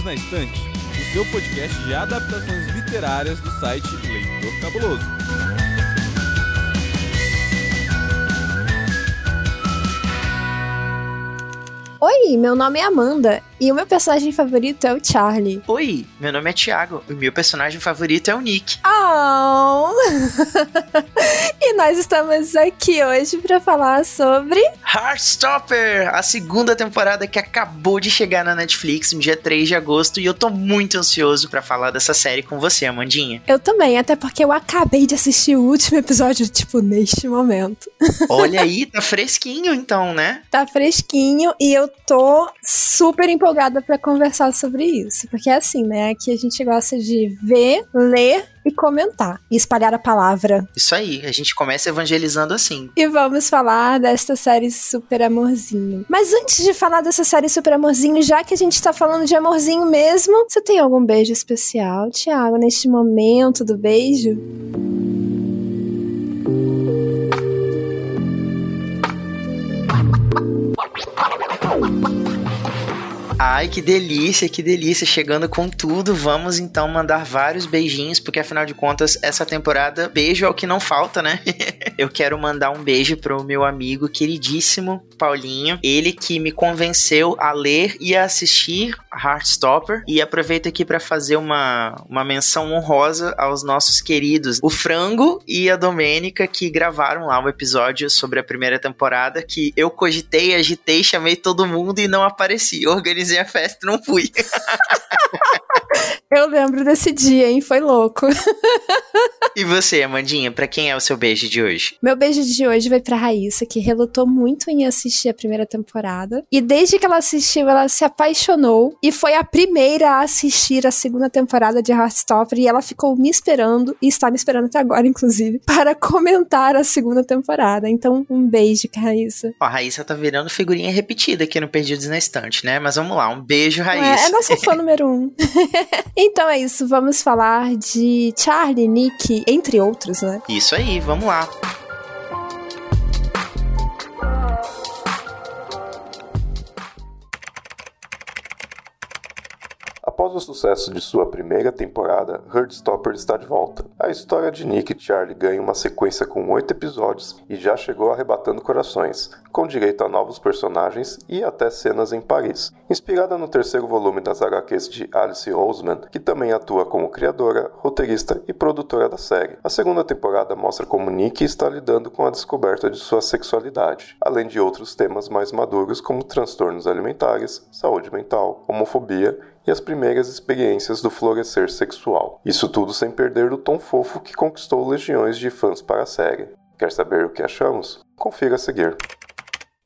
Perdidos na Estante, o seu podcast de adaptações literárias do site Leitor Cabuloso. Oi, meu nome é Amanda e o meu personagem favorito é o Charlie. Oi, meu nome é Thiago e meu personagem favorito é o Nick. Oh! e nós estamos aqui hoje para falar sobre Heartstopper, a segunda temporada que acabou de chegar na Netflix no dia 3 de agosto e eu tô muito ansioso para falar dessa série com você, Amandinha. Eu também, até porque eu acabei de assistir o último episódio, tipo, neste momento. Olha aí, tá fresquinho então, né? Tá fresquinho e eu tô super empolgada para conversar sobre isso. Porque é assim, né? Aqui a gente gosta de ver, ler e comentar. E espalhar a palavra. Isso aí, a gente começa evangelizando assim. E vamos falar desta série Super Amorzinho. Mas antes de falar dessa série Super Amorzinho, já que a gente tá falando de amorzinho mesmo, você tem algum beijo especial, Thiago, neste momento do beijo? Ai, que delícia, que delícia. Chegando com tudo, vamos então mandar vários beijinhos, porque afinal de contas, essa temporada, beijo é o que não falta, né? Eu quero mandar um beijo pro meu amigo queridíssimo Paulinho, ele que me convenceu a ler e a assistir Heartstopper. E aproveito aqui para fazer uma, uma menção honrosa aos nossos queridos, o Frango e a Domênica, que gravaram lá um episódio sobre a primeira temporada, que eu cogitei, agitei, chamei todo mundo e não apareci. Organizei a festa e não fui. Eu lembro desse dia, hein? Foi louco. e você, Amandinha, para quem é o seu beijo de hoje? Meu beijo de hoje vai pra Raíssa, que relutou muito em assistir a primeira temporada. E desde que ela assistiu, ela se apaixonou e foi a primeira a assistir a segunda temporada de Heartstopper. E ela ficou me esperando, e está me esperando até agora, inclusive, para comentar a segunda temporada. Então, um beijo, Raíssa. Ó, a Raíssa tá virando figurinha repetida aqui no Perdidos na Estante, né? Mas vamos lá, um beijo, Raíssa. É, é nossa fã número um. então é isso, vamos falar de Charlie, Nick, entre outros, né? Isso aí, vamos lá. Após o sucesso de sua primeira temporada, Heartstopper está de volta. A história de Nick e Charlie ganha uma sequência com oito episódios e já chegou arrebatando corações, com direito a novos personagens e até cenas em Paris. Inspirada no terceiro volume das HQs de Alice Oseman, que também atua como criadora, roteirista e produtora da série. A segunda temporada mostra como Nick está lidando com a descoberta de sua sexualidade, além de outros temas mais maduros como transtornos alimentares, saúde mental, homofobia e as primeiras experiências do florescer sexual. Isso tudo sem perder o tom fofo que conquistou legiões de fãs para a série. Quer saber o que achamos? Confira a seguir.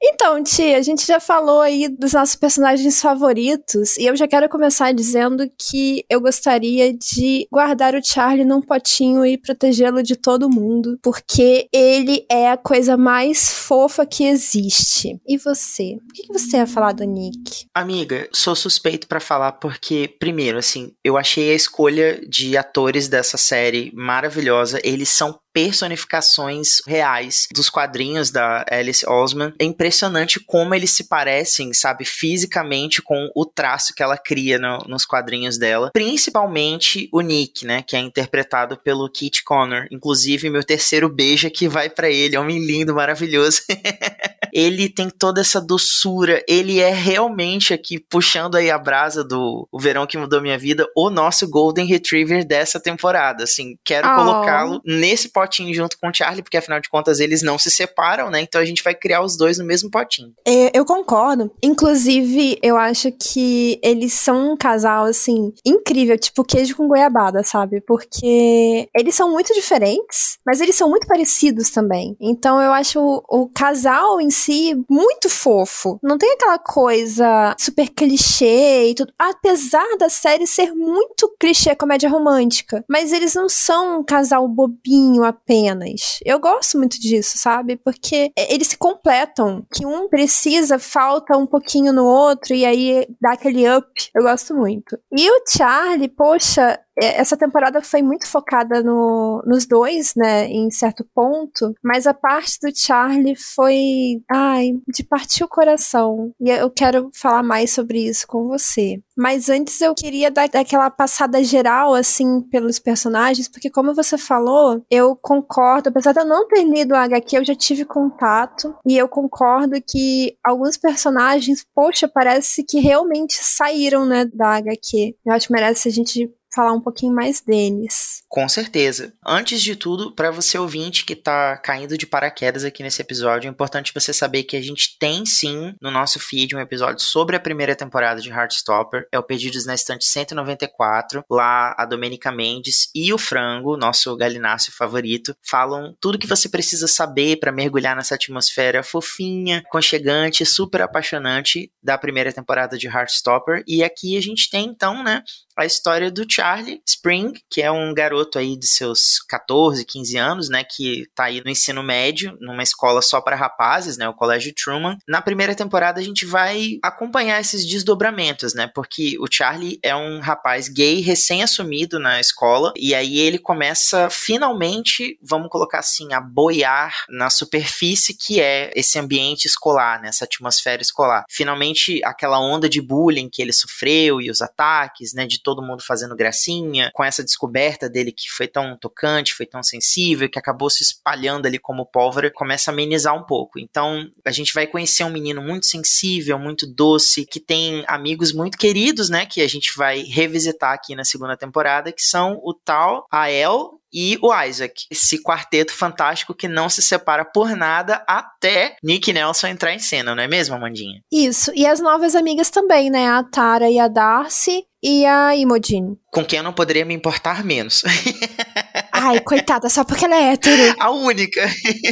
Então, Tia, a gente já falou aí dos nossos personagens favoritos e eu já quero começar dizendo que eu gostaria de guardar o Charlie num potinho e protegê-lo de todo mundo, porque ele é a coisa mais fofa que existe. E você? O que você ia falar do Nick? Amiga, sou suspeito para falar porque, primeiro, assim, eu achei a escolha de atores dessa série maravilhosa. Eles são personificações reais dos quadrinhos da Alice Osman. É impressionante como eles se parecem, sabe, fisicamente com o traço que ela cria no, nos quadrinhos dela. Principalmente o Nick, né, que é interpretado pelo Kit Connor. Inclusive, meu terceiro beijo aqui vai para ele, homem lindo, maravilhoso. ele tem toda essa doçura, ele é realmente aqui puxando aí a brasa do o verão que mudou minha vida, o nosso Golden Retriever dessa temporada, assim, quero oh. colocá-lo nesse potinho junto com o Charlie, porque afinal de contas eles não se separam, né? Então a gente vai criar os dois no mesmo potinho. É, eu concordo. Inclusive, eu acho que eles são um casal, assim, incrível, tipo queijo com goiabada, sabe? Porque eles são muito diferentes, mas eles são muito parecidos também. Então eu acho o, o casal em si muito fofo. Não tem aquela coisa super clichê e tudo. Apesar da série ser muito clichê comédia romântica. Mas eles não são um casal bobinho apenas. Eu gosto muito disso, sabe? Porque eles se completam. Que um precisa, falta um pouquinho no outro e aí dá aquele up. Eu gosto muito. E o Charlie, poxa, essa temporada foi muito focada no, nos dois, né, em certo ponto, mas a parte do Charlie foi, ai, de partir o coração. E eu quero falar mais sobre isso com você. Mas antes eu queria dar aquela passada geral, assim, pelos personagens, porque como você falou, eu concordo, apesar de eu não ter lido o HQ, eu já tive contato, e eu concordo que alguns personagens, poxa, parece que realmente saíram, né, da HQ. Eu acho que merece a gente falar um pouquinho mais deles. Com certeza. Antes de tudo, para você ouvinte que tá caindo de paraquedas aqui nesse episódio, é importante você saber que a gente tem sim no nosso feed um episódio sobre a primeira temporada de Heartstopper. É o Perdidos na Estante 194. Lá a Domenica Mendes e o Frango, nosso galináceo favorito, falam tudo que você precisa saber para mergulhar nessa atmosfera fofinha, conchegante, super apaixonante da primeira temporada de Heartstopper. E aqui a gente tem então, né, a história do Charlie Spring, que é um garoto aí de seus 14, 15 anos, né, que tá aí no ensino médio, numa escola só para rapazes, né, o Colégio Truman. Na primeira temporada a gente vai acompanhar esses desdobramentos, né, porque o Charlie é um rapaz gay recém-assumido na escola e aí ele começa finalmente, vamos colocar assim, a boiar na superfície que é esse ambiente escolar, né, essa atmosfera escolar. Finalmente aquela onda de bullying que ele sofreu e os ataques, né, de todo mundo fazendo gracinha, com essa descoberta dele que foi tão tocante, foi tão sensível, que acabou se espalhando ali como pólvora, começa a amenizar um pouco. Então, a gente vai conhecer um menino muito sensível, muito doce, que tem amigos muito queridos, né, que a gente vai revisitar aqui na segunda temporada, que são o tal Ael e o Isaac. Esse quarteto fantástico que não se separa por nada até Nick Nelson entrar em cena, não é mesmo, Amandinha? Isso. E as novas amigas também, né? A Tara e a Darcy e a Imogen. Com quem eu não poderia me importar menos. Ai, coitada, só porque ela é hétero. A única.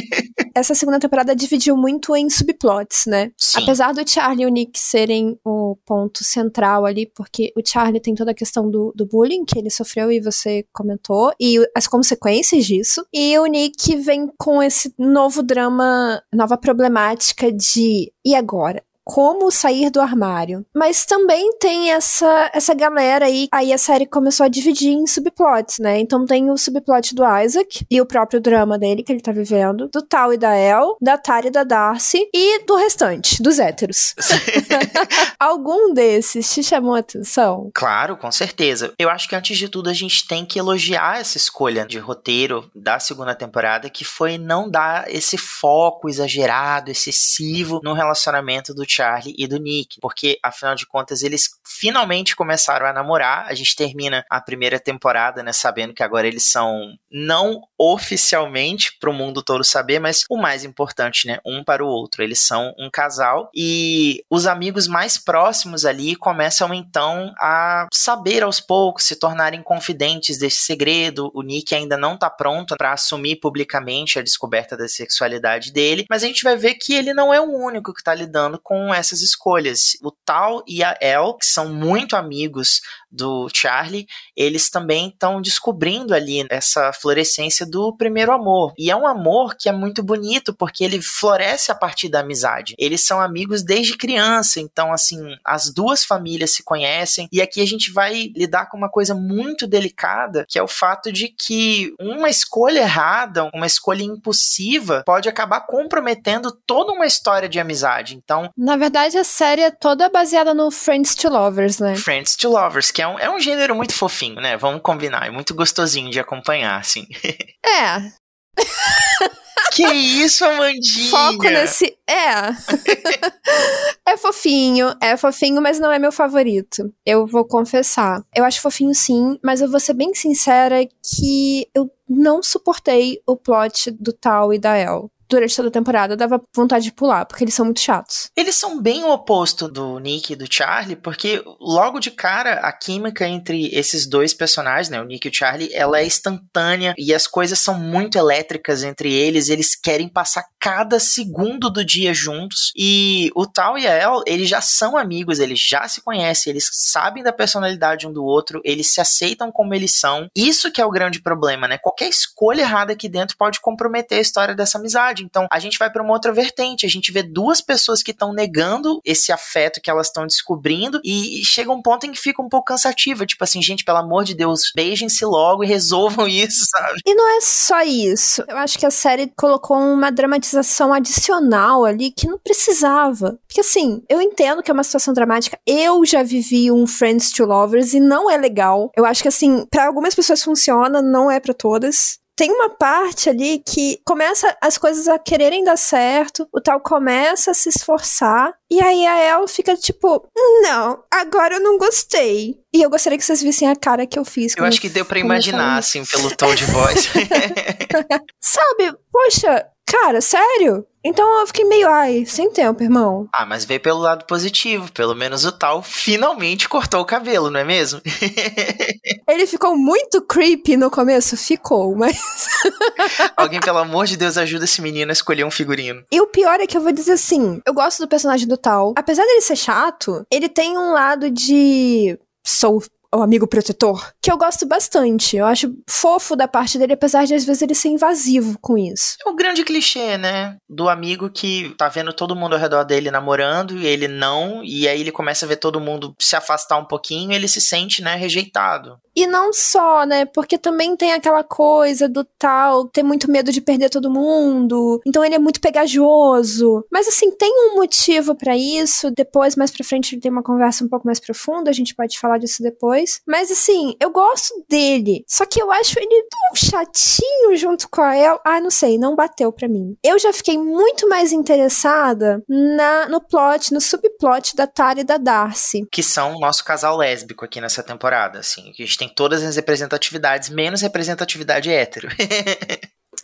Essa segunda temporada dividiu muito em subplots, né? Sim. Apesar do Charlie e o Nick serem o ponto central ali, porque o Charlie tem toda a questão do, do bullying que ele sofreu e você comentou, e as consequências disso. E o Nick vem com esse novo drama, nova problemática de e agora? Como sair do armário. Mas também tem essa, essa galera aí. Aí a série começou a dividir em subplots, né? Então tem o subplot do Isaac e o próprio drama dele que ele tá vivendo, do Tal e da El, da Tari e da Darcy e do restante, dos héteros. Algum desses te chamou a atenção? Claro, com certeza. Eu acho que antes de tudo a gente tem que elogiar essa escolha de roteiro da segunda temporada, que foi não dar esse foco exagerado, excessivo no relacionamento do Charlie e do Nick, porque afinal de contas eles finalmente começaram a namorar. A gente termina a primeira temporada, né, sabendo que agora eles são não oficialmente para o mundo todo saber, mas o mais importante, né, um para o outro. Eles são um casal e os amigos mais próximos ali começam então a saber aos poucos, se tornarem confidentes desse segredo. O Nick ainda não está pronto para assumir publicamente a descoberta da sexualidade dele, mas a gente vai ver que ele não é o único que está lidando com essas escolhas. O Tal e a El, que são muito amigos do Charlie, eles também estão descobrindo ali essa florescência do primeiro amor. E é um amor que é muito bonito, porque ele floresce a partir da amizade. Eles são amigos desde criança, então, assim, as duas famílias se conhecem. E aqui a gente vai lidar com uma coisa muito delicada, que é o fato de que uma escolha errada, uma escolha impulsiva, pode acabar comprometendo toda uma história de amizade. Então. Na verdade, a série é toda baseada no Friends to Lovers, né? Friends to Lovers, que é um, é um gênero muito fofinho, né? Vamos combinar. É muito gostosinho de acompanhar, assim. É. Que isso, Amandinha? Foco nesse. É. é fofinho, é fofinho, mas não é meu favorito. Eu vou confessar. Eu acho fofinho sim, mas eu vou ser bem sincera que eu não suportei o plot do Tal e da El durante toda a temporada dava vontade de pular, porque eles são muito chatos. Eles são bem o oposto do Nick e do Charlie, porque logo de cara a química entre esses dois personagens, né, o Nick e o Charlie, ela é instantânea e as coisas são muito elétricas entre eles, eles querem passar cada segundo do dia juntos. E o Tal e a El, eles já são amigos, eles já se conhecem, eles sabem da personalidade um do outro, eles se aceitam como eles são. Isso que é o grande problema, né? Qualquer escolha errada aqui dentro pode comprometer a história dessa amizade. Então a gente vai para uma outra vertente. A gente vê duas pessoas que estão negando esse afeto que elas estão descobrindo e chega um ponto em que fica um pouco cansativa. Tipo assim, gente, pelo amor de Deus, beijem-se logo e resolvam isso, sabe? E não é só isso. Eu acho que a série colocou uma dramatização adicional ali que não precisava. Porque assim, eu entendo que é uma situação dramática. Eu já vivi um Friends to Lovers e não é legal. Eu acho que assim, para algumas pessoas funciona, não é para todas tem uma parte ali que começa as coisas a quererem dar certo, o tal começa a se esforçar, e aí a El fica tipo, não, agora eu não gostei. E eu gostaria que vocês vissem a cara que eu fiz. Eu acho que deu para imaginar, assim, pelo tom de voz. Sabe, poxa, cara, sério? Então eu fiquei meio, ai, sem tempo, irmão. Ah, mas veio pelo lado positivo. Pelo menos o tal finalmente cortou o cabelo, não é mesmo? Ele ficou muito creepy no começo, ficou, mas. Alguém, pelo amor de Deus, ajuda esse menino a escolher um figurino. E o pior é que eu vou dizer assim: eu gosto do personagem do tal. Apesar dele ser chato, ele tem um lado de. Sou o amigo protetor, que eu gosto bastante. Eu acho fofo da parte dele, apesar de às vezes ele ser invasivo com isso. É um grande clichê, né? Do amigo que tá vendo todo mundo ao redor dele namorando e ele não, e aí ele começa a ver todo mundo se afastar um pouquinho e ele se sente, né, rejeitado. E não só, né? Porque também tem aquela coisa do tal ter muito medo de perder todo mundo. Então ele é muito pegajoso. Mas assim, tem um motivo para isso. Depois, mais pra frente, tem uma conversa um pouco mais profunda. A gente pode falar disso depois. Mas assim, eu gosto dele. Só que eu acho ele tão chatinho junto com a El. Ah, não sei, não bateu pra mim. Eu já fiquei muito mais interessada na, no plot, no subplot da Tara e da Darcy. Que são o nosso casal lésbico aqui nessa temporada, assim. Que a gente tem todas as representatividades, menos representatividade hétero.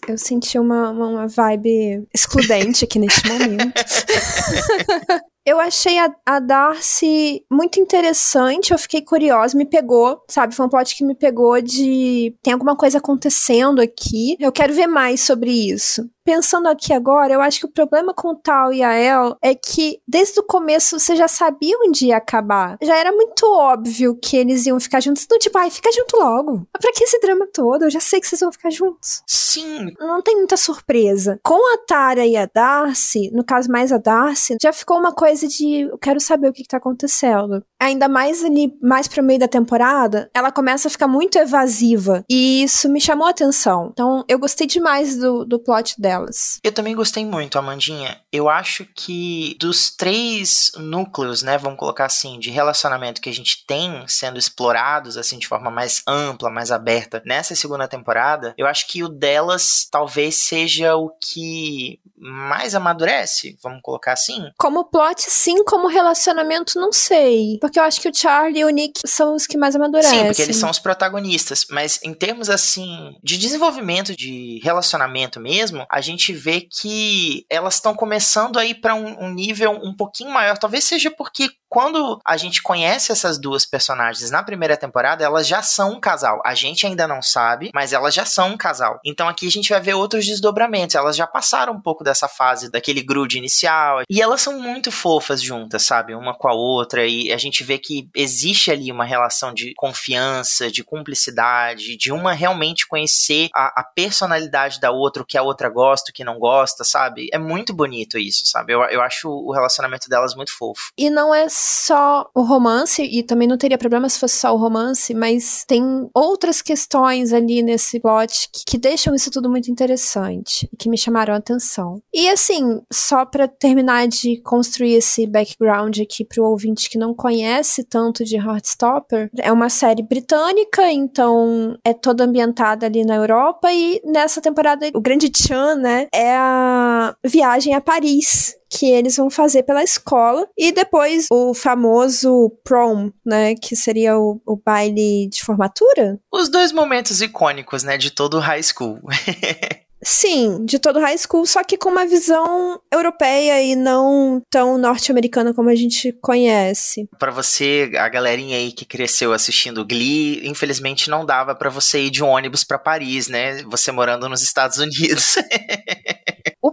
Eu senti uma, uma, uma vibe excludente aqui neste momento. Eu achei a, a, Darcy muito interessante, eu fiquei curiosa, me pegou, sabe? Foi um plot que me pegou de. Tem alguma coisa acontecendo aqui, eu quero ver mais sobre isso pensando aqui agora, eu acho que o problema com o Tal e a El é que desde o começo você já sabia onde ia acabar. Já era muito óbvio que eles iam ficar juntos. Então, tipo, ai, fica junto logo. Pra que esse drama todo? Eu já sei que vocês vão ficar juntos. Sim. Não tem muita surpresa. Com a Tara e a Darcy, no caso mais a Darcy, já ficou uma coisa de eu quero saber o que, que tá acontecendo. Ainda mais ali, mais pro meio da temporada, ela começa a ficar muito evasiva. E isso me chamou a atenção. Então, eu gostei demais do, do plot dela delas. Eu também gostei muito, Amandinha. Eu acho que dos três núcleos, né, vamos colocar assim, de relacionamento que a gente tem sendo explorados assim de forma mais ampla, mais aberta nessa segunda temporada, eu acho que o delas talvez seja o que mais amadurece, vamos colocar assim. Como plot, sim, como relacionamento, não sei. Porque eu acho que o Charlie e o Nick são os que mais amadurecem. Sim, porque eles são os protagonistas. Mas em termos, assim, de desenvolvimento de relacionamento mesmo, a gente vê que elas estão começando a ir para um, um nível um pouquinho maior. Talvez seja porque quando a gente conhece essas duas personagens na primeira temporada, elas já são um casal. A gente ainda não sabe, mas elas já são um casal. Então aqui a gente vai ver outros desdobramentos. Elas já passaram um pouco dessa fase daquele grude inicial. E elas são muito fofas juntas, sabe? Uma com a outra. E a gente vê que existe ali uma relação de confiança, de cumplicidade, de uma realmente conhecer a, a personalidade da outra, o que a outra gosta, o que não gosta, sabe? É muito bonito isso, sabe? Eu, eu acho o relacionamento delas muito fofo. E não é só o romance, e também não teria problema se fosse só o romance, mas tem outras questões ali nesse plot que, que deixam isso tudo muito interessante, que me chamaram a atenção. E assim, só para terminar de construir esse background aqui pro ouvinte que não conhece tanto de Heartstopper, é uma série britânica, então é toda ambientada ali na Europa e nessa temporada o grande Chan, né, é a viagem a Paris, que eles vão fazer pela escola e depois o famoso prom, né, que seria o, o baile de formatura. Os dois momentos icônicos, né, de todo high school. Sim, de todo high school, só que com uma visão europeia e não tão norte-americana como a gente conhece. Para você, a galerinha aí que cresceu assistindo Glee, infelizmente não dava para você ir de ônibus para Paris, né? Você morando nos Estados Unidos.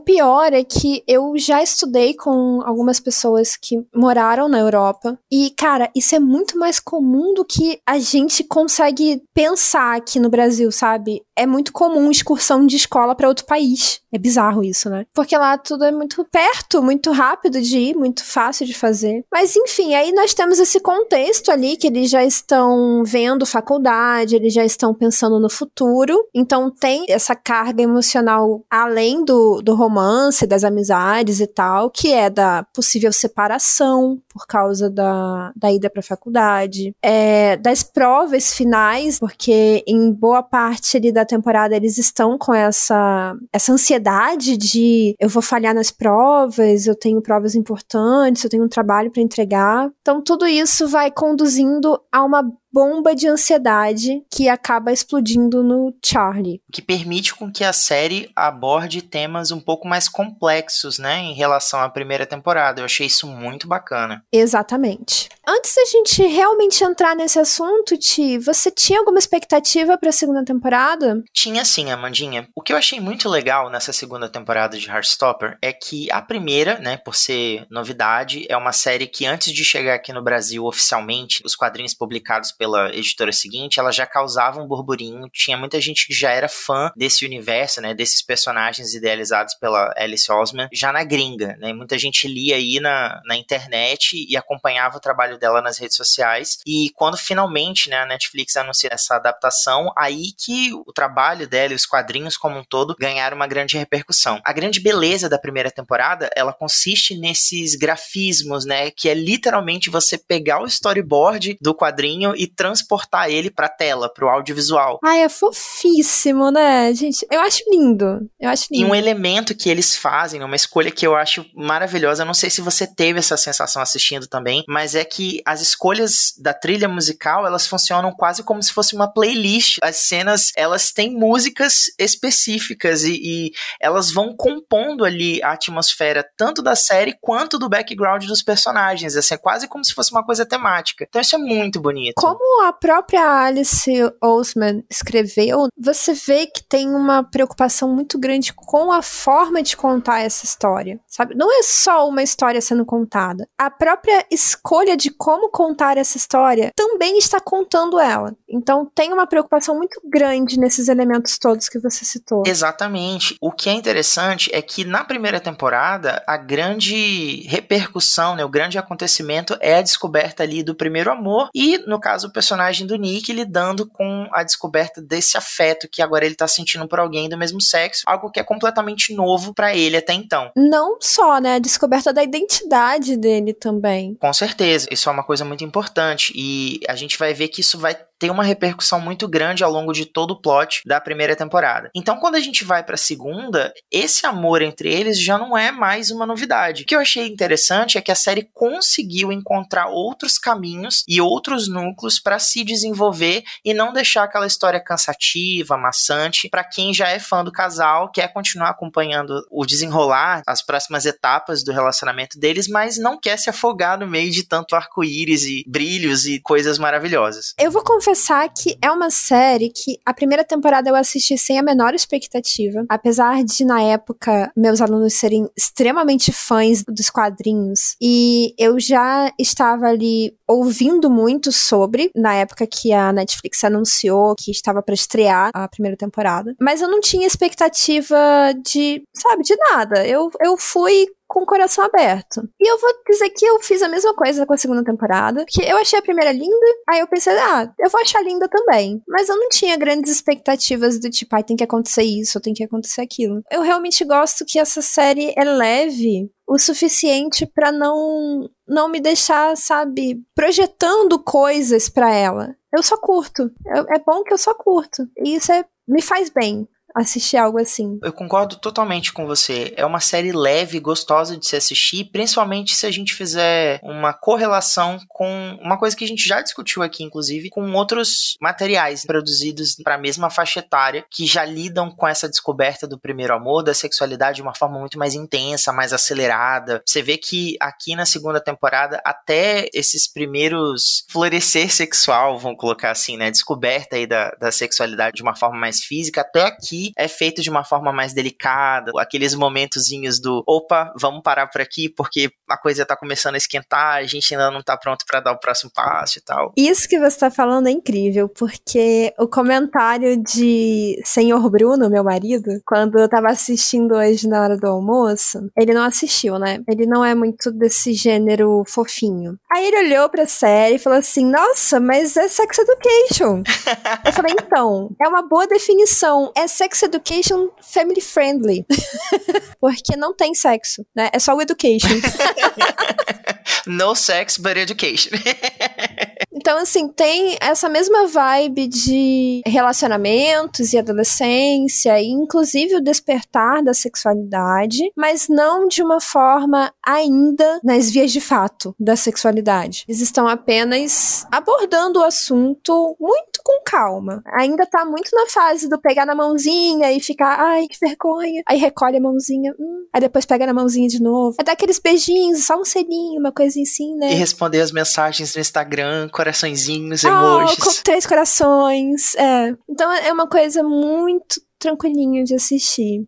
Pior é que eu já estudei com algumas pessoas que moraram na Europa e, cara, isso é muito mais comum do que a gente consegue pensar aqui no Brasil, sabe? É muito comum excursão de escola para outro país. É bizarro isso, né? Porque lá tudo é muito perto, muito rápido de ir, muito fácil de fazer. Mas enfim, aí nós temos esse contexto ali que eles já estão vendo faculdade, eles já estão pensando no futuro. Então tem essa carga emocional além do, do romance, das amizades e tal, que é da possível separação por causa da, da ida para a faculdade, é, das provas finais, porque em boa parte ali da temporada eles estão com essa, essa ansiedade de eu vou falhar nas provas, eu tenho provas importantes, eu tenho um trabalho para entregar. Então tudo isso vai conduzindo a uma bomba de ansiedade que acaba explodindo no Charlie. Que permite com que a série aborde temas um pouco mais complexos, né, em relação à primeira temporada. Eu achei isso muito bacana. Exatamente. Antes da gente realmente entrar nesse assunto, Ti, você tinha alguma expectativa para a segunda temporada? Tinha sim, Amandinha. O que eu achei muito legal nessa segunda temporada de Heartstopper é que a primeira, né, por ser novidade, é uma série que antes de chegar aqui no Brasil oficialmente, os quadrinhos publicados pela pela editora seguinte, ela já causava um burburinho. Tinha muita gente que já era fã desse universo, né? Desses personagens idealizados pela Alice Osman, já na gringa, né? Muita gente lia aí na, na internet e acompanhava o trabalho dela nas redes sociais. E quando finalmente, né, a Netflix anunciou essa adaptação, aí que o trabalho dela e os quadrinhos como um todo ganharam uma grande repercussão. A grande beleza da primeira temporada, ela consiste nesses grafismos, né? Que é literalmente você pegar o storyboard do quadrinho e transportar ele pra tela, pro audiovisual. Ai, é fofíssimo, né, gente? Eu acho lindo. Eu acho lindo. E um elemento que eles fazem, uma escolha que eu acho maravilhosa, eu não sei se você teve essa sensação assistindo também, mas é que as escolhas da trilha musical, elas funcionam quase como se fosse uma playlist. As cenas, elas têm músicas específicas e, e elas vão compondo ali a atmosfera tanto da série quanto do background dos personagens. Assim, é quase como se fosse uma coisa temática. Então isso é muito bonito. Como como a própria Alice Oseman escreveu, você vê que tem uma preocupação muito grande com a forma de contar essa história, sabe? Não é só uma história sendo contada. A própria escolha de como contar essa história também está contando ela. Então tem uma preocupação muito grande nesses elementos todos que você citou. Exatamente. O que é interessante é que na primeira temporada a grande repercussão, né, o grande acontecimento é a descoberta ali do primeiro amor e no caso personagem do Nick lidando com a descoberta desse afeto que agora ele tá sentindo por alguém do mesmo sexo, algo que é completamente novo para ele até então. Não só, né, a descoberta da identidade dele também. Com certeza, isso é uma coisa muito importante e a gente vai ver que isso vai tem uma repercussão muito grande ao longo de todo o plot da primeira temporada. Então, quando a gente vai para a segunda, esse amor entre eles já não é mais uma novidade. O que eu achei interessante é que a série conseguiu encontrar outros caminhos e outros núcleos para se desenvolver e não deixar aquela história cansativa, maçante, para quem já é fã do casal, quer continuar acompanhando o desenrolar, as próximas etapas do relacionamento deles, mas não quer se afogar no meio de tanto arco-íris e brilhos e coisas maravilhosas. Eu vou confessar que é uma série que a primeira temporada eu assisti sem a menor expectativa. Apesar de, na época, meus alunos serem extremamente fãs dos quadrinhos. E eu já estava ali ouvindo muito sobre, na época que a Netflix anunciou que estava para estrear a primeira temporada. Mas eu não tinha expectativa de, sabe, de nada. Eu, eu fui com o coração aberto. E eu vou dizer que eu fiz a mesma coisa com a segunda temporada, que eu achei a primeira linda, aí eu pensei, ah, eu vou achar linda também. Mas eu não tinha grandes expectativas do tipo, ai, ah, tem que acontecer isso, tem que acontecer aquilo. Eu realmente gosto que essa série é leve o suficiente para não não me deixar, sabe, projetando coisas para ela. Eu só curto. é bom que eu só curto. E isso é, me faz bem assistir algo assim. Eu concordo totalmente com você. É uma série leve, gostosa de se assistir, principalmente se a gente fizer uma correlação com uma coisa que a gente já discutiu aqui, inclusive, com outros materiais produzidos para a mesma faixa etária que já lidam com essa descoberta do primeiro amor, da sexualidade de uma forma muito mais intensa, mais acelerada. Você vê que aqui na segunda temporada, até esses primeiros florescer sexual, vamos colocar assim, né? Descoberta aí da, da sexualidade de uma forma mais física, até aqui aqui é feito de uma forma mais delicada, aqueles momentozinhos do opa, vamos parar por aqui porque a coisa tá começando a esquentar, a gente ainda não tá pronto para dar o próximo passo e tal. Isso que você tá falando é incrível, porque o comentário de Senhor Bruno, meu marido, quando eu tava assistindo hoje na hora do almoço, ele não assistiu, né? Ele não é muito desse gênero fofinho. Aí ele olhou pra série e falou assim: Nossa, mas é sex education. eu falei, então, é uma boa definição. É sex education family friendly. porque não tem sexo, né? É só o education. no sex, but education. Então, assim, tem essa mesma vibe de relacionamentos e adolescência, e inclusive o despertar da sexualidade, mas não de uma forma ainda nas vias de fato da sexualidade. Eles estão apenas abordando o assunto muito com calma. Ainda tá muito na fase do pegar na mãozinha e ficar, ai, que vergonha. Aí recolhe a mãozinha, hum. aí depois pega na mãozinha de novo. É dar aqueles beijinhos, só um selinho, uma coisinha assim, né? E responder as mensagens no Instagram, coraçõezinhos, emojis. com três corações, é. Então é uma coisa muito tranquilinha de assistir.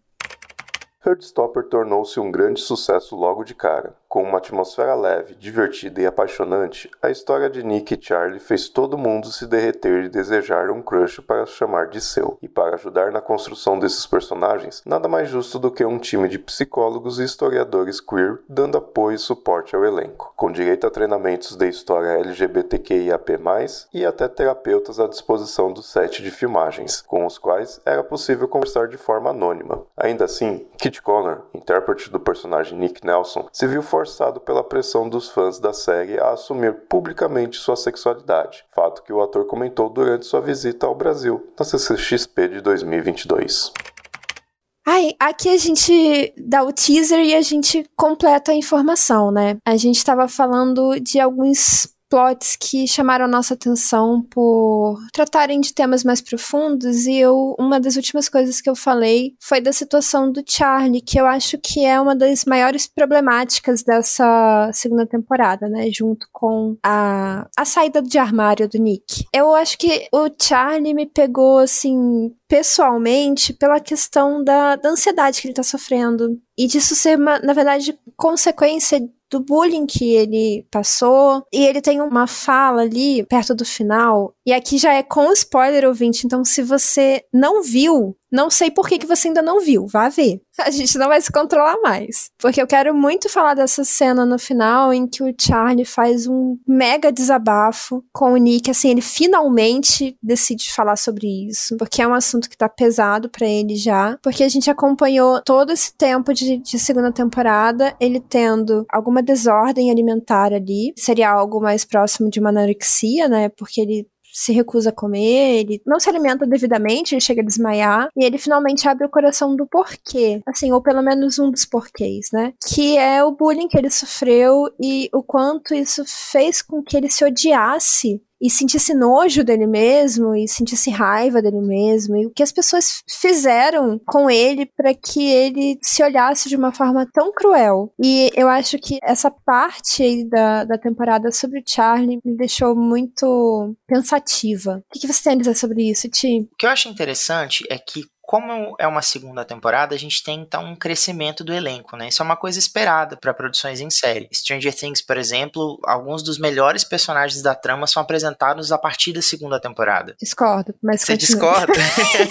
Heartstopper tornou-se um grande sucesso logo de cara. Com uma atmosfera leve, divertida e apaixonante, a história de Nick e Charlie fez todo mundo se derreter e desejar um crush para chamar de seu. E para ajudar na construção desses personagens, nada mais justo do que um time de psicólogos e historiadores queer dando apoio e suporte ao elenco, com direito a treinamentos de história LGBTQIAP+, e até terapeutas à disposição do set de filmagens, com os quais era possível conversar de forma anônima. Ainda assim, Kit Connor, intérprete do personagem Nick Nelson, se viu forçado pela pressão dos fãs da série a assumir publicamente sua sexualidade, fato que o ator comentou durante sua visita ao Brasil na CCXP de 2022. Ai, aqui a gente dá o teaser e a gente completa a informação, né? A gente estava falando de alguns plots que chamaram nossa atenção por tratarem de temas mais profundos e eu uma das últimas coisas que eu falei foi da situação do Charlie, que eu acho que é uma das maiores problemáticas dessa segunda temporada, né, junto com a a saída de armário do Nick. Eu acho que o Charlie me pegou assim pessoalmente pela questão da, da ansiedade que ele tá sofrendo e disso ser, uma, na verdade, consequência do bullying que ele passou. E ele tem uma fala ali, perto do final, e aqui já é com spoiler ouvinte, então se você não viu, não sei por que, que você ainda não viu, vá ver. A gente não vai se controlar mais. Porque eu quero muito falar dessa cena no final em que o Charlie faz um mega desabafo com o Nick. Assim, ele finalmente decide falar sobre isso. Porque é um assunto que tá pesado para ele já. Porque a gente acompanhou todo esse tempo de, de segunda temporada, ele tendo alguma desordem alimentar ali. Seria algo mais próximo de uma anorexia, né? Porque ele se recusa a comer, ele não se alimenta devidamente, ele chega a desmaiar, e ele finalmente abre o coração do porquê, assim, ou pelo menos um dos porquês, né? Que é o bullying que ele sofreu e o quanto isso fez com que ele se odiasse e sentisse nojo dele mesmo e sentisse raiva dele mesmo e o que as pessoas fizeram com ele para que ele se olhasse de uma forma tão cruel. E eu acho que essa parte aí da, da temporada sobre o Charlie me deixou muito pensativa. O que, que você tem a dizer sobre isso, Ti? O que eu acho interessante é que como é uma segunda temporada, a gente tem então um crescimento do elenco, né? Isso é uma coisa esperada para produções em série. Stranger Things, por exemplo, alguns dos melhores personagens da trama são apresentados a partir da segunda temporada. Discordo, mas Você discorda?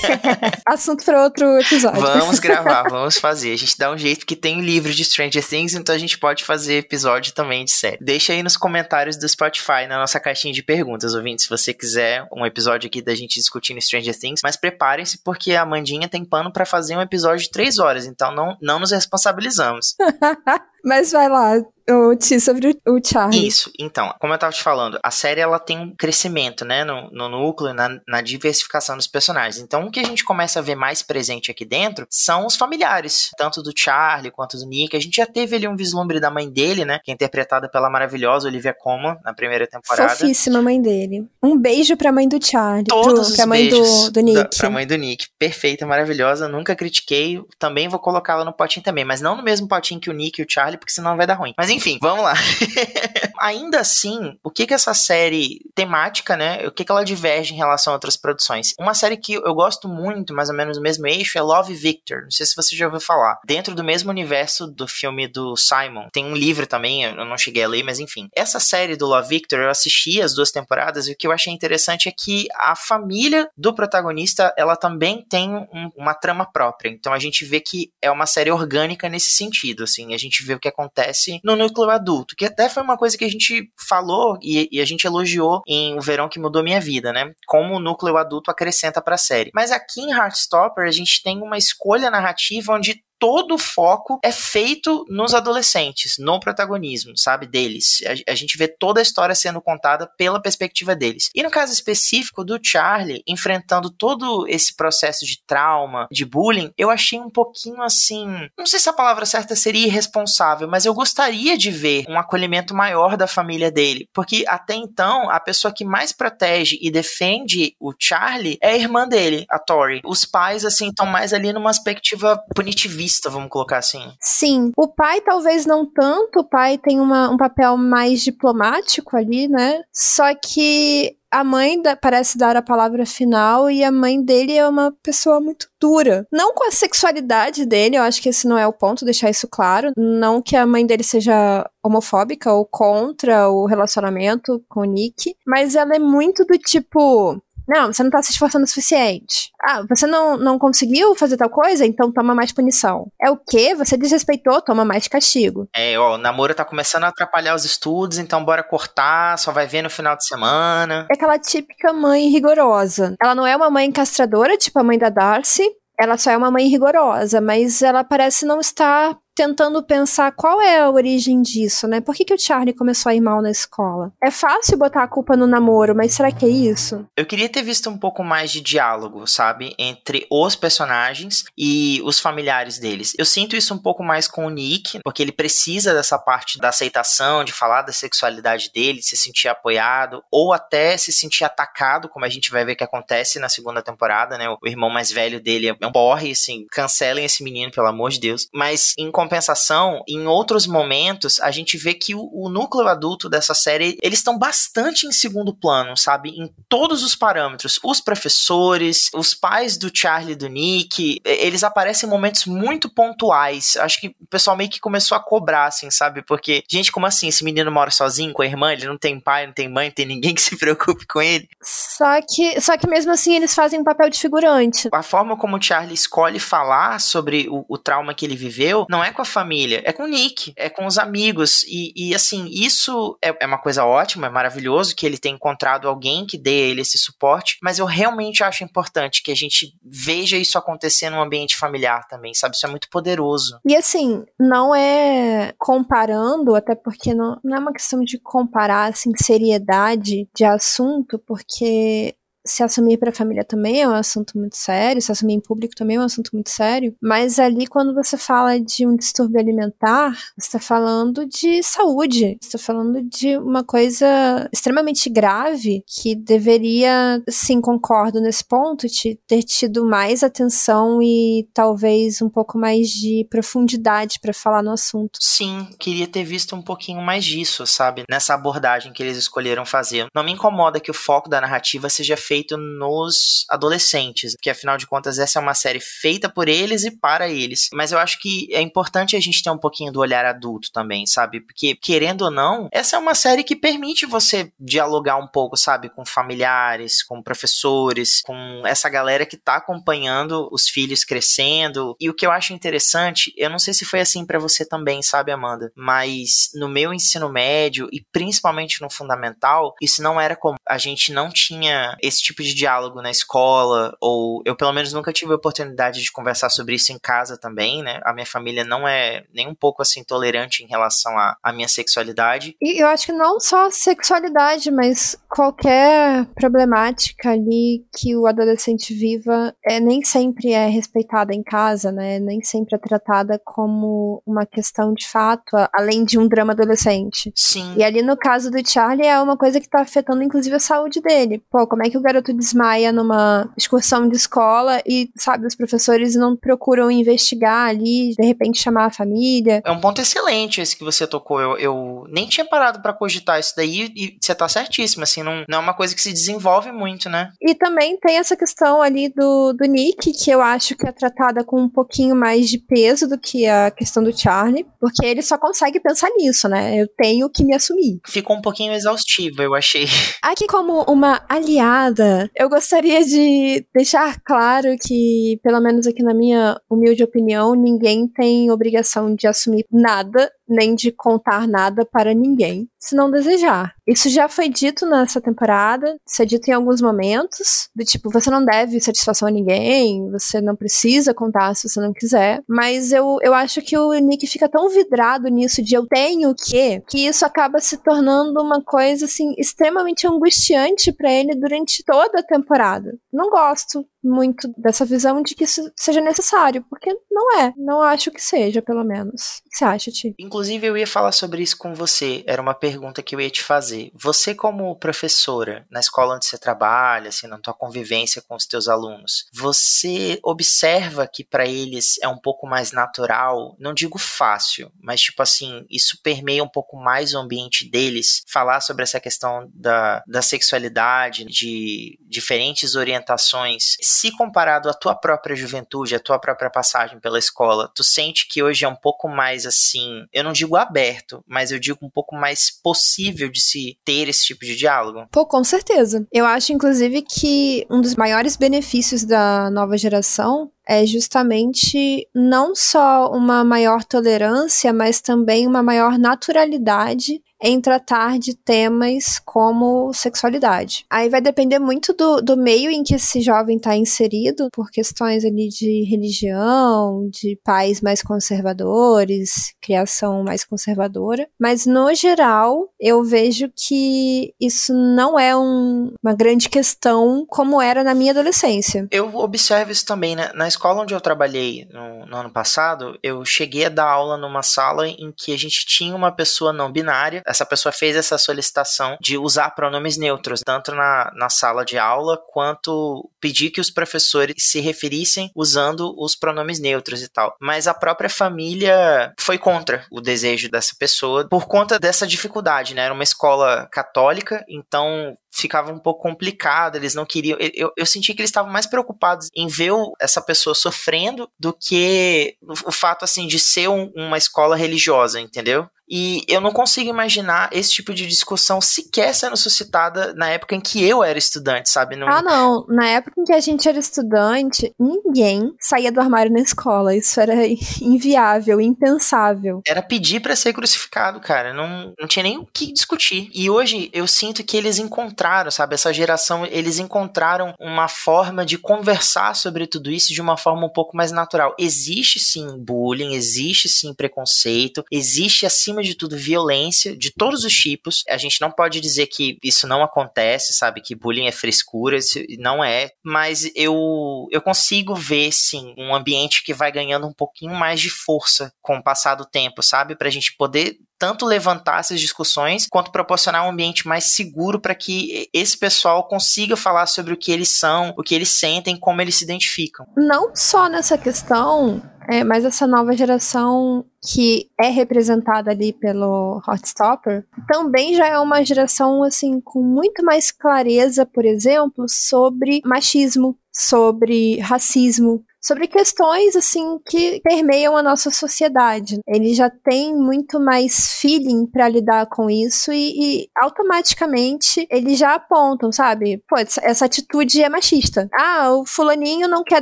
Assunto para outro episódio. Vamos gravar, vamos fazer. A gente dá um jeito que tem o livro de Stranger Things, então a gente pode fazer episódio também de série. Deixa aí nos comentários do Spotify, na nossa caixinha de perguntas, ouvintes, se você quiser um episódio aqui da gente discutindo Stranger Things, mas preparem-se porque a Mandy Tem pano para fazer um episódio de três horas, então não, não nos responsabilizamos. Mas vai lá, o Ti sobre o Charlie. Isso, então, como eu tava te falando, a série ela tem um crescimento, né, no, no núcleo, na, na, diversificação dos personagens. Então, o que a gente começa a ver mais presente aqui dentro são os familiares, tanto do Charlie quanto do Nick. A gente já teve ali um vislumbre da mãe dele, né, que é interpretada pela maravilhosa Olivia Colman na primeira temporada. Fofíssima mãe dele. Um beijo pra mãe do Charlie. Todos pro, os pra mãe do, do Nick. Da, pra mãe do Nick. Perfeita, maravilhosa, nunca critiquei. Também vou colocá-la no potinho também, mas não no mesmo potinho que o Nick e o Charlie, Charlie, porque senão vai dar ruim. Mas enfim, vamos lá. Ainda assim, o que que essa série temática, né? O que que ela diverge em relação a outras produções? Uma série que eu gosto muito, mais ou menos no mesmo eixo, é Love Victor. Não sei se você já ouviu falar. Dentro do mesmo universo do filme do Simon. Tem um livro também, eu não cheguei a ler, mas enfim. Essa série do Love Victor, eu assisti as duas temporadas e o que eu achei interessante é que a família do protagonista, ela também tem um, uma trama própria. Então a gente vê que é uma série orgânica nesse sentido, assim. A gente vê o que acontece no núcleo adulto, que até foi uma coisa que a gente falou e, e a gente elogiou em O Verão que Mudou Minha Vida, né? Como o núcleo adulto acrescenta pra série. Mas aqui em Heartstopper, a gente tem uma escolha narrativa onde todo o foco é feito nos adolescentes, no protagonismo, sabe, deles. A, a, gente vê toda a história sendo contada pela perspectiva deles. E no caso específico do Charlie, enfrentando todo esse processo de trauma, de bullying, eu achei um pouquinho assim, não sei se a palavra certa seria irresponsável, mas eu gostaria de ver um acolhimento maior da família dele, porque até então a pessoa que mais protege e defende o Charlie é a irmã dele, a Tori. Os pais assim estão mais ali numa perspectiva punitivista vamos colocar assim. Sim. O pai talvez não tanto, o pai tem uma, um papel mais diplomático ali, né? Só que a mãe da, parece dar a palavra final e a mãe dele é uma pessoa muito dura. Não com a sexualidade dele, eu acho que esse não é o ponto, deixar isso claro. Não que a mãe dele seja homofóbica ou contra o relacionamento com o Nick, mas ela é muito do tipo. Não, você não tá se esforçando o suficiente. Ah, você não, não conseguiu fazer tal coisa? Então toma mais punição. É o quê? Você desrespeitou? Toma mais castigo. É, ó, o namoro tá começando a atrapalhar os estudos, então bora cortar, só vai ver no final de semana. É aquela típica mãe rigorosa. Ela não é uma mãe castradora, tipo a mãe da Darcy. Ela só é uma mãe rigorosa, mas ela parece não estar tentando pensar qual é a origem disso, né? Por que, que o Charlie começou a ir mal na escola? É fácil botar a culpa no namoro, mas será que é isso? Eu queria ter visto um pouco mais de diálogo, sabe? Entre os personagens e os familiares deles. Eu sinto isso um pouco mais com o Nick, porque ele precisa dessa parte da aceitação, de falar da sexualidade dele, se sentir apoiado, ou até se sentir atacado, como a gente vai ver que acontece na segunda temporada, né? O irmão mais velho dele é um porre, assim, cancelem esse menino, pelo amor de Deus. Mas em compensação, em outros momentos, a gente vê que o, o núcleo adulto dessa série, eles estão bastante em segundo plano, sabe? Em todos os parâmetros. Os professores, os pais do Charlie e do Nick, eles aparecem em momentos muito pontuais. Acho que o pessoal meio que começou a cobrar, assim, sabe? Porque, gente, como assim? Esse menino mora sozinho com a irmã, ele não tem pai, não tem mãe, não tem ninguém que se preocupe com ele. Só que, só que mesmo assim eles fazem um papel de figurante. A forma como o Charlie escolhe falar sobre o, o trauma que ele viveu não é com a família, é com o Nick, é com os amigos. E, e assim, isso é, é, uma coisa ótima, é maravilhoso que ele tenha encontrado alguém que dê a ele esse suporte, mas eu realmente acho importante que a gente veja isso acontecer num ambiente familiar também, sabe? Isso é muito poderoso. E assim, não é comparando, até porque não, não é uma questão de comparar assim, seriedade de assunto, porque se assumir para a família também é um assunto muito sério, se assumir em público também é um assunto muito sério, mas ali quando você fala de um distúrbio alimentar, você está falando de saúde, você está falando de uma coisa extremamente grave que deveria, sim, concordo nesse ponto, ter tido mais atenção e talvez um pouco mais de profundidade para falar no assunto. Sim, queria ter visto um pouquinho mais disso, sabe? Nessa abordagem que eles escolheram fazer. Não me incomoda que o foco da narrativa seja feito feito nos adolescentes, porque afinal de contas essa é uma série feita por eles e para eles. Mas eu acho que é importante a gente ter um pouquinho do olhar adulto também, sabe? Porque querendo ou não, essa é uma série que permite você dialogar um pouco, sabe, com familiares, com professores, com essa galera que tá acompanhando os filhos crescendo. E o que eu acho interessante, eu não sei se foi assim para você também, sabe, Amanda, mas no meu ensino médio e principalmente no fundamental, isso não era como a gente não tinha esse tipo de diálogo na escola, ou eu pelo menos nunca tive a oportunidade de conversar sobre isso em casa também, né? A minha família não é nem um pouco assim tolerante em relação à, à minha sexualidade. E eu acho que não só sexualidade, mas qualquer problemática ali que o adolescente viva é, nem sempre é respeitada em casa, né? Nem sempre é tratada como uma questão de fato, além de um drama adolescente. Sim. E ali no caso do Charlie é uma coisa que tá afetando inclusive a saúde dele. Pô, como é que o garoto garoto desmaia numa excursão de escola e, sabe, os professores não procuram investigar ali, de repente chamar a família. É um ponto excelente esse que você tocou. Eu, eu nem tinha parado para cogitar isso daí e você tá certíssimo, assim, não, não é uma coisa que se desenvolve muito, né? E também tem essa questão ali do, do Nick, que eu acho que é tratada com um pouquinho mais de peso do que a questão do Charlie, porque ele só consegue pensar nisso, né? Eu tenho que me assumir. Ficou um pouquinho exaustivo, eu achei. Aqui, como uma aliada, eu gostaria de deixar claro que, pelo menos aqui na minha humilde opinião, ninguém tem obrigação de assumir nada nem de contar nada para ninguém, se não desejar. Isso já foi dito nessa temporada, isso é dito em alguns momentos, do tipo, você não deve satisfação a ninguém, você não precisa contar se você não quiser, mas eu, eu acho que o Nick fica tão vidrado nisso de eu tenho que, que isso acaba se tornando uma coisa, assim, extremamente angustiante para ele durante toda a temporada. Não gosto, muito dessa visão de que isso seja necessário, porque não é. Não acho que seja, pelo menos. O que você acha, Ti? Inclusive, eu ia falar sobre isso com você. Era uma pergunta que eu ia te fazer. Você, como professora, na escola onde você trabalha, assim, na tua convivência com os teus alunos, você observa que para eles é um pouco mais natural, não digo fácil, mas tipo assim, isso permeia um pouco mais o ambiente deles, falar sobre essa questão da, da sexualidade, de diferentes orientações se comparado à tua própria juventude, à tua própria passagem pela escola, tu sente que hoje é um pouco mais assim, eu não digo aberto, mas eu digo um pouco mais possível de se ter esse tipo de diálogo? Pô, com certeza. Eu acho, inclusive, que um dos maiores benefícios da nova geração é justamente não só uma maior tolerância, mas também uma maior naturalidade em tratar de temas como sexualidade. Aí vai depender muito do, do meio em que esse jovem está inserido, por questões ali de religião, de pais mais conservadores, criação mais conservadora. Mas no geral, eu vejo que isso não é um, uma grande questão como era na minha adolescência. Eu observo isso também, né? Na escola onde eu trabalhei no, no ano passado, eu cheguei a dar aula numa sala em que a gente tinha uma pessoa não binária essa pessoa fez essa solicitação de usar pronomes neutros, tanto na, na sala de aula, quanto pedir que os professores se referissem usando os pronomes neutros e tal. Mas a própria família foi contra o desejo dessa pessoa por conta dessa dificuldade, né? Era uma escola católica, então ficava um pouco complicado, eles não queriam. Eu, eu senti que eles estavam mais preocupados em ver essa pessoa sofrendo do que o, o fato assim de ser um, uma escola religiosa, entendeu? E eu não consigo imaginar esse tipo de discussão sequer sendo suscitada na época em que eu era estudante, sabe? Não... Ah, não. Na época em que a gente era estudante, ninguém saía do armário na escola. Isso era inviável, impensável. Era pedir para ser crucificado, cara. Não, não tinha nem o que discutir. E hoje eu sinto que eles encontraram, sabe? Essa geração, eles encontraram uma forma de conversar sobre tudo isso de uma forma um pouco mais natural. Existe sim bullying, existe sim preconceito, existe acima de tudo, violência de todos os tipos. A gente não pode dizer que isso não acontece, sabe? Que bullying é frescura, isso não é. Mas eu, eu consigo ver, sim, um ambiente que vai ganhando um pouquinho mais de força com o passar do tempo, sabe? Pra gente poder tanto levantar essas discussões quanto proporcionar um ambiente mais seguro para que esse pessoal consiga falar sobre o que eles são, o que eles sentem, como eles se identificam. Não só nessa questão, é, mas essa nova geração que é representada ali pelo Hotstopper também já é uma geração assim com muito mais clareza, por exemplo, sobre machismo, sobre racismo, sobre questões assim que permeiam a nossa sociedade. Eles já têm muito mais feeling para lidar com isso e, e, automaticamente eles já apontam, sabe? Pô, essa atitude é machista. Ah, o fulaninho não quer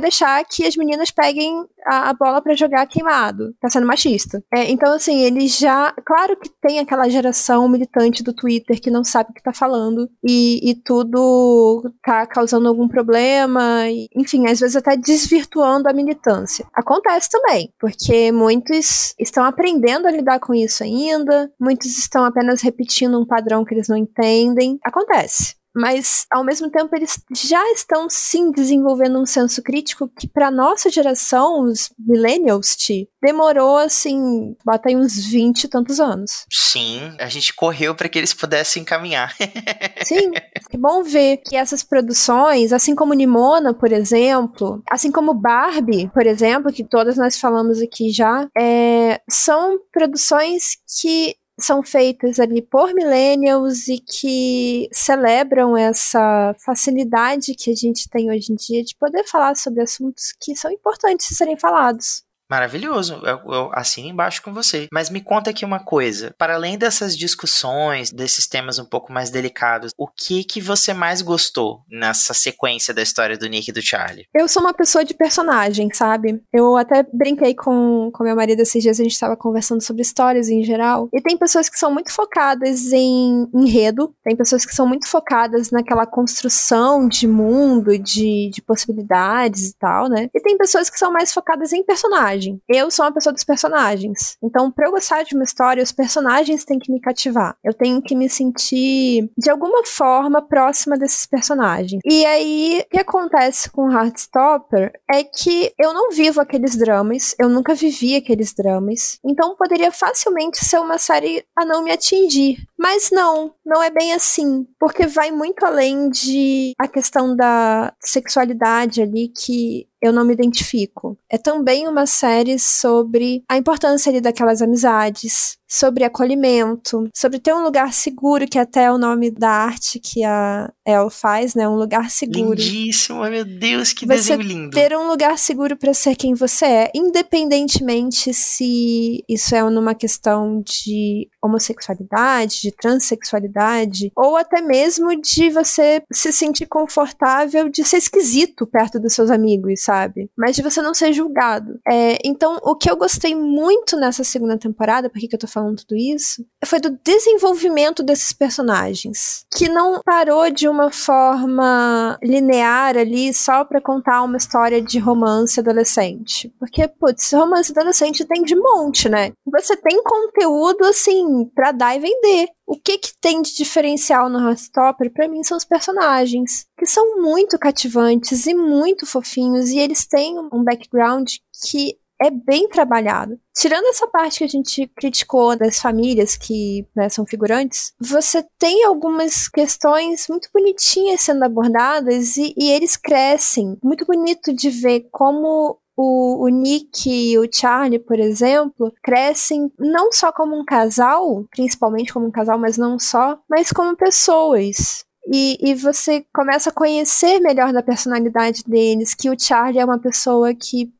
deixar que as meninas peguem a, a bola para jogar queimado. Tá sendo machista. É, então, assim, eles já. Claro que tem aquela geração militante do Twitter que não sabe o que tá falando e, e tudo tá causando algum problema. E, enfim, às vezes até desvirtuando a militância. Acontece também, porque muitos estão aprendendo a lidar com isso ainda, muitos estão apenas repetindo um padrão que eles não entendem. Acontece. Mas ao mesmo tempo eles já estão sim desenvolvendo um senso crítico que para nossa geração, os millennials, te demorou assim, bota aí uns 20 e tantos anos. Sim, a gente correu para que eles pudessem caminhar. sim, que bom ver que essas produções, assim como Nimona, por exemplo, assim como Barbie, por exemplo, que todas nós falamos aqui já, é, são produções que são feitas ali por millennials e que celebram essa facilidade que a gente tem hoje em dia de poder falar sobre assuntos que são importantes de serem falados. Maravilhoso, eu, eu assino embaixo com você. Mas me conta aqui uma coisa, para além dessas discussões, desses temas um pouco mais delicados, o que que você mais gostou nessa sequência da história do Nick e do Charlie? Eu sou uma pessoa de personagem, sabe? Eu até brinquei com, com meu marido esses dias, a gente estava conversando sobre histórias em geral, e tem pessoas que são muito focadas em enredo, tem pessoas que são muito focadas naquela construção de mundo, de, de possibilidades e tal, né? E tem pessoas que são mais focadas em personagem personagem. Eu sou uma pessoa dos personagens. Então, pra eu gostar de uma história, os personagens têm que me cativar. Eu tenho que me sentir, de alguma forma, próxima desses personagens. E aí, o que acontece com Heartstopper é que eu não vivo aqueles dramas, eu nunca vivi aqueles dramas. Então, poderia facilmente ser uma série a não me atingir. Mas não, não é bem assim. Porque vai muito além de a questão da sexualidade ali, que eu não me identifico. É também uma série sobre a importância ali daquelas amizades, sobre acolhimento, sobre ter um lugar seguro, que até é o nome da arte que a El faz, né? Um lugar seguro. Lindíssimo, meu Deus, que você desenho lindo. Ter um lugar seguro para ser quem você é, independentemente se isso é numa questão de homossexualidade, de transexualidade, ou até mesmo de você se sentir confortável de ser esquisito perto dos seus amigos, sabe? Mas de você não ser julgado. É, então, o que eu gostei muito nessa segunda temporada, por que eu tô falando tudo isso, foi do desenvolvimento desses personagens, que não parou de uma forma linear ali só para contar uma história de romance adolescente. Porque, putz, romance adolescente tem de monte, né? Você tem conteúdo assim para dar e vender. O que que tem de diferencial no Heartstopper, para mim, são os personagens, que são muito cativantes e muito fofinhos, e eles têm um background que é bem trabalhado. Tirando essa parte que a gente criticou das famílias que né, são figurantes, você tem algumas questões muito bonitinhas sendo abordadas e, e eles crescem. Muito bonito de ver como o, o, Nick e o Charlie, por exemplo, crescem não só como um casal, principalmente como um casal, mas não só, mas como pessoas. E, e você começa a conhecer melhor da personalidade deles, que o Charlie é uma pessoa que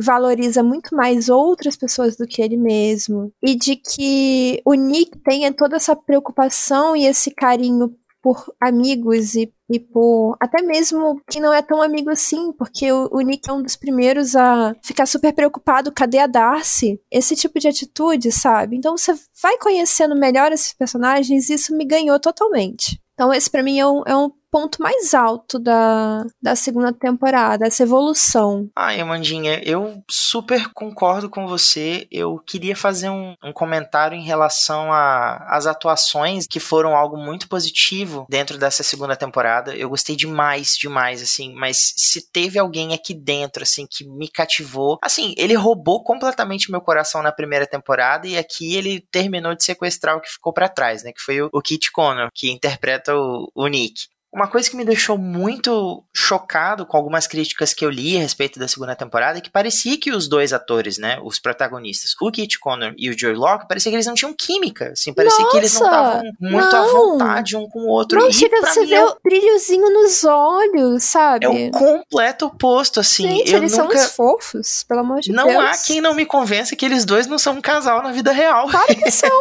valoriza muito mais outras pessoas do que ele mesmo. E de que o Nick tenha toda essa preocupação e esse carinho por amigos e, e por até mesmo quem não é tão amigo assim, porque o, o, Nick é um dos primeiros a ficar super preocupado, cadê a Darcy? Esse tipo de atitude, sabe? Então você vai conhecendo melhor esses personagens e isso me ganhou totalmente. Então esse para mim é um, é um ponto mais alto da, da segunda temporada, essa evolução. Ah, Amandinha, eu super concordo com você. Eu queria fazer um, um comentário em relação às atuações que foram algo muito positivo dentro dessa segunda temporada. Eu gostei demais, demais, assim, mas se teve alguém aqui dentro, assim, que me cativou, assim, ele roubou completamente meu coração na primeira temporada e aqui ele terminou de sequestrar o que ficou para trás, né, que foi o, o Kit Connor, que interpreta o, o Nick. Uma coisa que me deixou muito chocado com algumas críticas que eu li a respeito da segunda temporada é que parecia que os dois atores, né, os protagonistas, o Kit Connor e o Joey Locke, parecia que eles não tinham química, assim, parecia Nossa, que eles não estavam muito não. à vontade um com o outro. Não, e chega você vê o brilhozinho nos olhos, sabe? É o completo oposto, assim. Gente, eu eles nunca... são uns fofos, pelo amor de não Deus. Não há quem não me convença que eles dois não são um casal na vida real. Claro que são.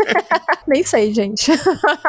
Nem sei, gente.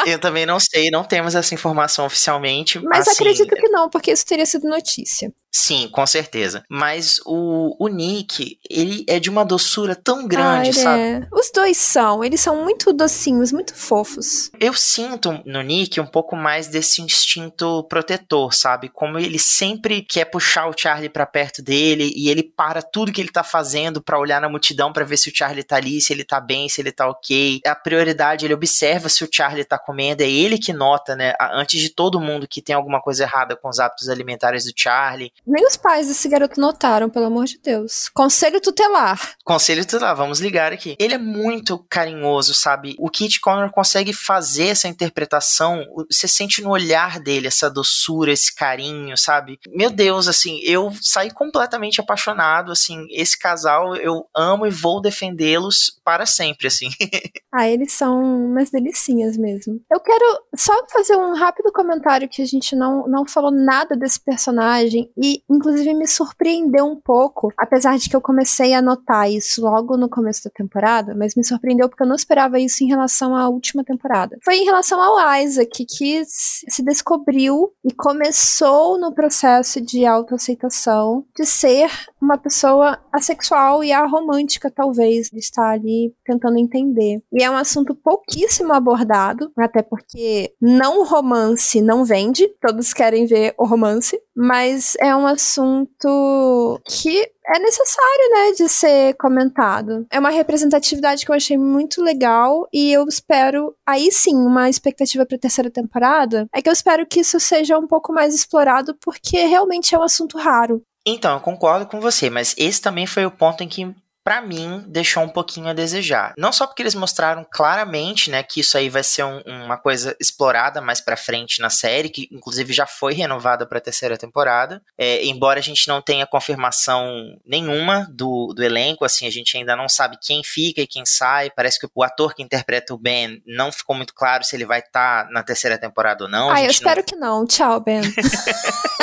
eu também não sei, não temos essa informação oficialmente. Mas assim, acredito que não, porque isso teria sido notícia. Sim, com certeza. Mas o, o Nick, ele é de uma doçura tão grande, ah, sabe? É. Os dois são, eles são muito docinhos, muito fofos. Eu sinto no Nick um pouco mais desse instinto protetor, sabe? Como ele sempre quer puxar o Charlie para perto dele e ele para tudo que ele tá fazendo para olhar na multidão para ver se o Charlie tá ali, se ele tá bem, se ele tá ok. A prioridade, ele observa se o Charlie tá comendo, é ele que nota, né? Antes de todo mundo que tem alguma coisa errada com os hábitos alimentares do Charlie. Nem os pais desse garoto notaram, pelo amor de Deus. Conselho tutelar. Conselho tutelar, vamos ligar aqui. Ele é muito carinhoso, sabe? O Kit Connor consegue fazer essa interpretação, você sente no olhar dele essa doçura, esse carinho, sabe? Meu Deus, assim, eu saí completamente apaixonado, assim, esse casal eu amo e vou defendê-los para sempre, assim. ah, eles são umas delicinhas mesmo. Eu quero só fazer um rápido comentário que a gente não, não falou nada desse personagem e, inclusive, me surpreendeu um pouco, apesar de que eu comecei a notar isso logo no começo da temporada, mas me surpreendeu porque eu não esperava isso em relação à última temporada. Foi em relação ao Isaac, que se descobriu e começou no processo de autoaceitação de ser uma pessoa assexual e aromântica, talvez, de estar ali tentando entender. E é um assunto pouquíssimo abordado, até porque não romance não vende, todos querem ver o romance, mas é um assunto que é necessário, né, de ser comentado. É uma representatividade que eu achei muito legal e eu espero, aí sim, uma expectativa para a terceira temporada, é que eu espero que isso seja um pouco mais explorado porque realmente é um assunto raro. Então, eu concordo com você, mas esse também foi o ponto em que para mim, deixou um pouquinho a desejar. Não só porque eles mostraram claramente, né, que isso aí vai ser um, uma coisa explorada mais para frente na série, que inclusive já foi renovada para terceira temporada. É, embora a gente não tenha confirmação nenhuma do, do elenco, assim, a gente ainda não sabe quem fica e quem sai. Parece que o ator que interpreta o Ben não ficou muito claro se ele vai estar tá na terceira temporada ou não. Ah, eu espero não... que não. Tchau, Ben.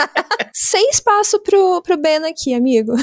Sem espaço pro, pro Ben aqui, amigo.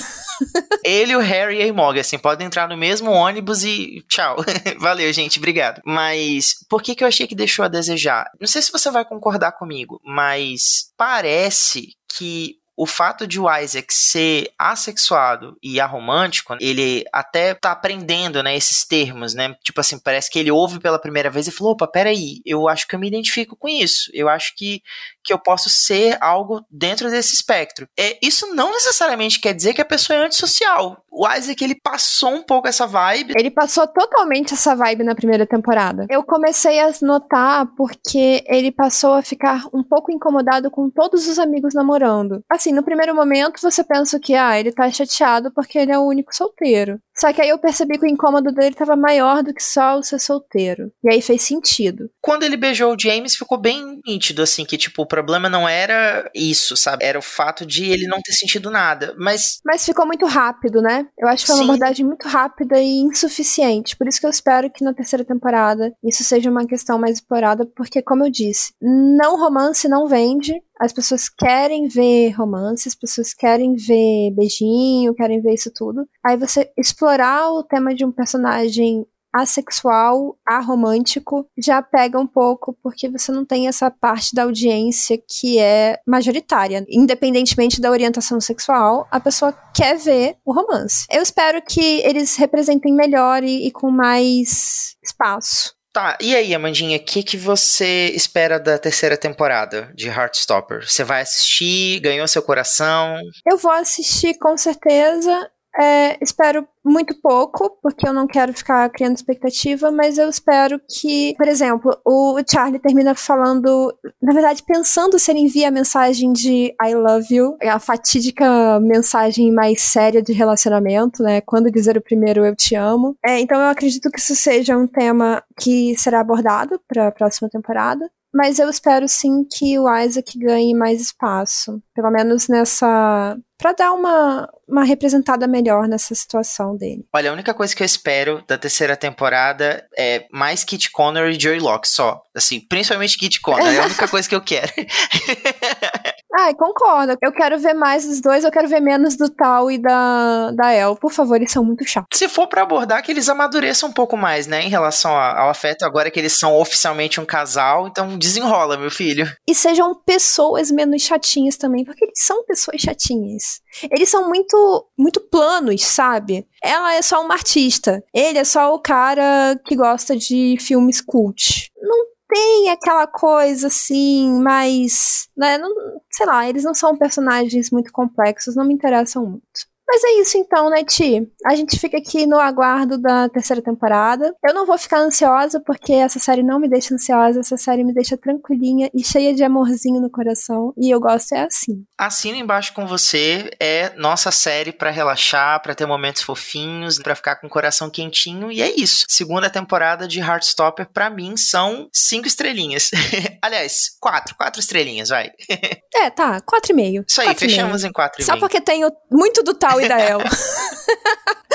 ele, o Harry e a Imogen assim, podem entrar no mesmo ônibus e tchau. Valeu, gente, obrigado. Mas por que, que eu achei que deixou a desejar? Não sei se você vai concordar comigo, mas parece que o fato de o Isaac ser assexuado e aromântico, ele até tá aprendendo, né, esses termos, né? Tipo assim, parece que ele ouve pela primeira vez e falou: opa, peraí, eu acho que eu me identifico com isso. Eu acho que, que eu posso ser algo dentro desse espectro. É, isso não necessariamente quer dizer que a pessoa é antissocial. O Isaac, ele passou um pouco essa vibe. Ele passou totalmente essa vibe na primeira temporada. Eu comecei a notar porque ele passou a ficar um pouco incomodado com todos os amigos namorando. Assim, no primeiro momento você pensa que, ah, ele tá chateado porque ele é o único solteiro. Só que aí eu percebi que o incômodo dele estava maior do que só o ser solteiro. E aí fez sentido. Quando ele beijou o James, ficou bem nítido, assim, que, tipo, o problema não era isso, sabe? Era o fato de ele não ter sentido nada. Mas. Mas ficou muito rápido, né? Eu acho que foi uma abordagem muito rápida e insuficiente. Por isso que eu espero que na terceira temporada isso seja uma questão mais explorada, porque, como eu disse, não romance não vende. As pessoas querem ver romance, as pessoas querem ver beijinho, querem ver isso tudo. Aí você explora explorar o tema de um personagem assexual, aromântico, já pega um pouco, porque você não tem essa parte da audiência que é majoritária. Independentemente da orientação sexual, a pessoa quer ver o romance. Eu espero que eles representem melhor e, e com mais espaço. Tá, e aí, Amandinha, o que, que você espera da terceira temporada de Heartstopper? Você vai assistir? Ganhou seu coração? Eu vou assistir com certeza. É, espero muito pouco, porque eu não quero ficar criando expectativa, mas eu espero que, por exemplo, o Charlie termina falando, na verdade, pensando se ele envia a mensagem de I love you, a fatídica mensagem mais séria de relacionamento, né? Quando dizer o primeiro eu te amo. É, então eu acredito que isso seja um tema que será abordado para a próxima temporada. Mas eu espero sim que o Isaac ganhe mais espaço. Pelo menos nessa. Pra dar uma, uma representada melhor nessa situação dele. Olha, a única coisa que eu espero da terceira temporada é mais Kit Connor e Joey Locke, só. Assim, principalmente Kit Connor. É a única coisa que eu quero. Ai, concordo. Eu quero ver mais dos dois, eu quero ver menos do Tal e da, da El. Por favor, eles são muito chatos. Se for para abordar, que eles amadureçam um pouco mais, né, em relação ao afeto, agora que eles são oficialmente um casal, então desenrola, meu filho. E sejam pessoas menos chatinhas também, porque eles são pessoas chatinhas. Eles são muito, muito planos, sabe? Ela é só uma artista. Ele é só o cara que gosta de filmes cult. Não tem aquela coisa assim, mais. Né, não, sei lá, eles não são personagens muito complexos, não me interessam muito. Mas é isso então, né, Ti? A gente fica aqui no aguardo da terceira temporada. Eu não vou ficar ansiosa, porque essa série não me deixa ansiosa, essa série me deixa tranquilinha e cheia de amorzinho no coração. E eu gosto é assim. Assino embaixo com você é nossa série para relaxar, para ter momentos fofinhos, para ficar com o coração quentinho. E é isso. Segunda temporada de Heartstopper, para mim, são cinco estrelinhas. Aliás, quatro. Quatro estrelinhas, vai. é, tá. Quatro e meio. Isso aí, fechamos em quatro e Só meio. porque tenho muito do tal e da El.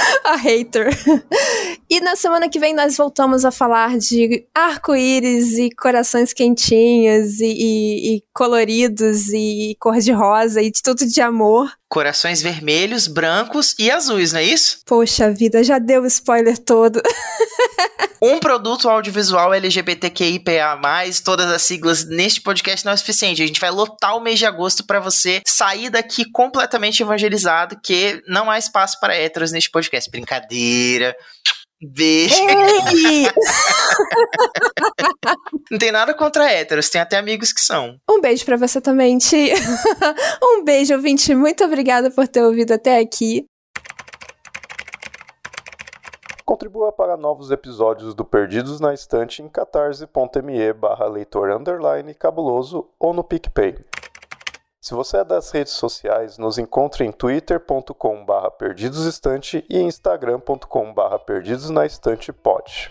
a hater. E na semana que vem nós voltamos a falar de arco-íris e corações quentinhos e, e, e coloridos e cor-de-rosa e de tudo de amor. Corações vermelhos, brancos e azuis, não é isso? Poxa vida, já deu o spoiler todo. um produto audiovisual LGBTQIPA+, todas as siglas neste podcast não é suficiente. A gente vai lotar o mês de agosto para você sair daqui completamente evangelizado, que não há espaço para héteros neste podcast. Brincadeira. Beijo. Não tem nada contra héteros, tem até amigos que são. Um beijo para você também, Ti. um beijo, ouvinte. Muito obrigada por ter ouvido até aqui. Contribua para novos episódios do Perdidos na Estante em catarse.me barra leitor underline cabuloso ou no PicPay. Se você é das redes sociais, nos encontre em twitter.com barra perdidosestante e instagram.com barra perdidosnaestantepod.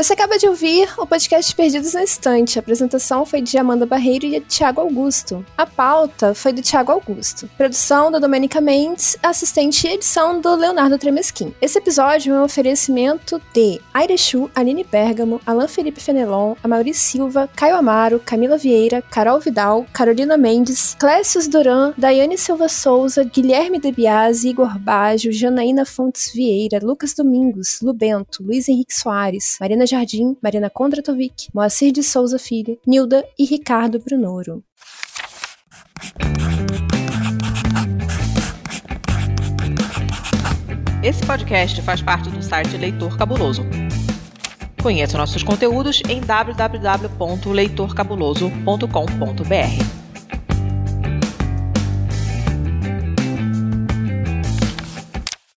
Você acaba de ouvir o podcast Perdidos na Estante. A apresentação foi de Amanda Barreiro e de Thiago Augusto. A pauta foi do Thiago Augusto. Produção da Domenica Mendes, assistente e edição do Leonardo Tremesquim. Esse episódio é um oferecimento de Airechu, Aline Bergamo, Alan Felipe Fenelon, Amaury Silva, Caio Amaro, Camila Vieira, Carol Vidal, Carolina Mendes, Clécius Duran, Daiane Silva Souza, Guilherme Debiase, Igor Baggio, Janaína Fontes Vieira, Lucas Domingos, Lubento, Luiz Henrique Soares, Marina Jardim, Marina Kondratovic, Moacir de Souza Filho, Nilda e Ricardo Brunoro. Esse podcast faz parte do site Leitor Cabuloso. Conheça nossos conteúdos em www.leitorcabuloso.com.br.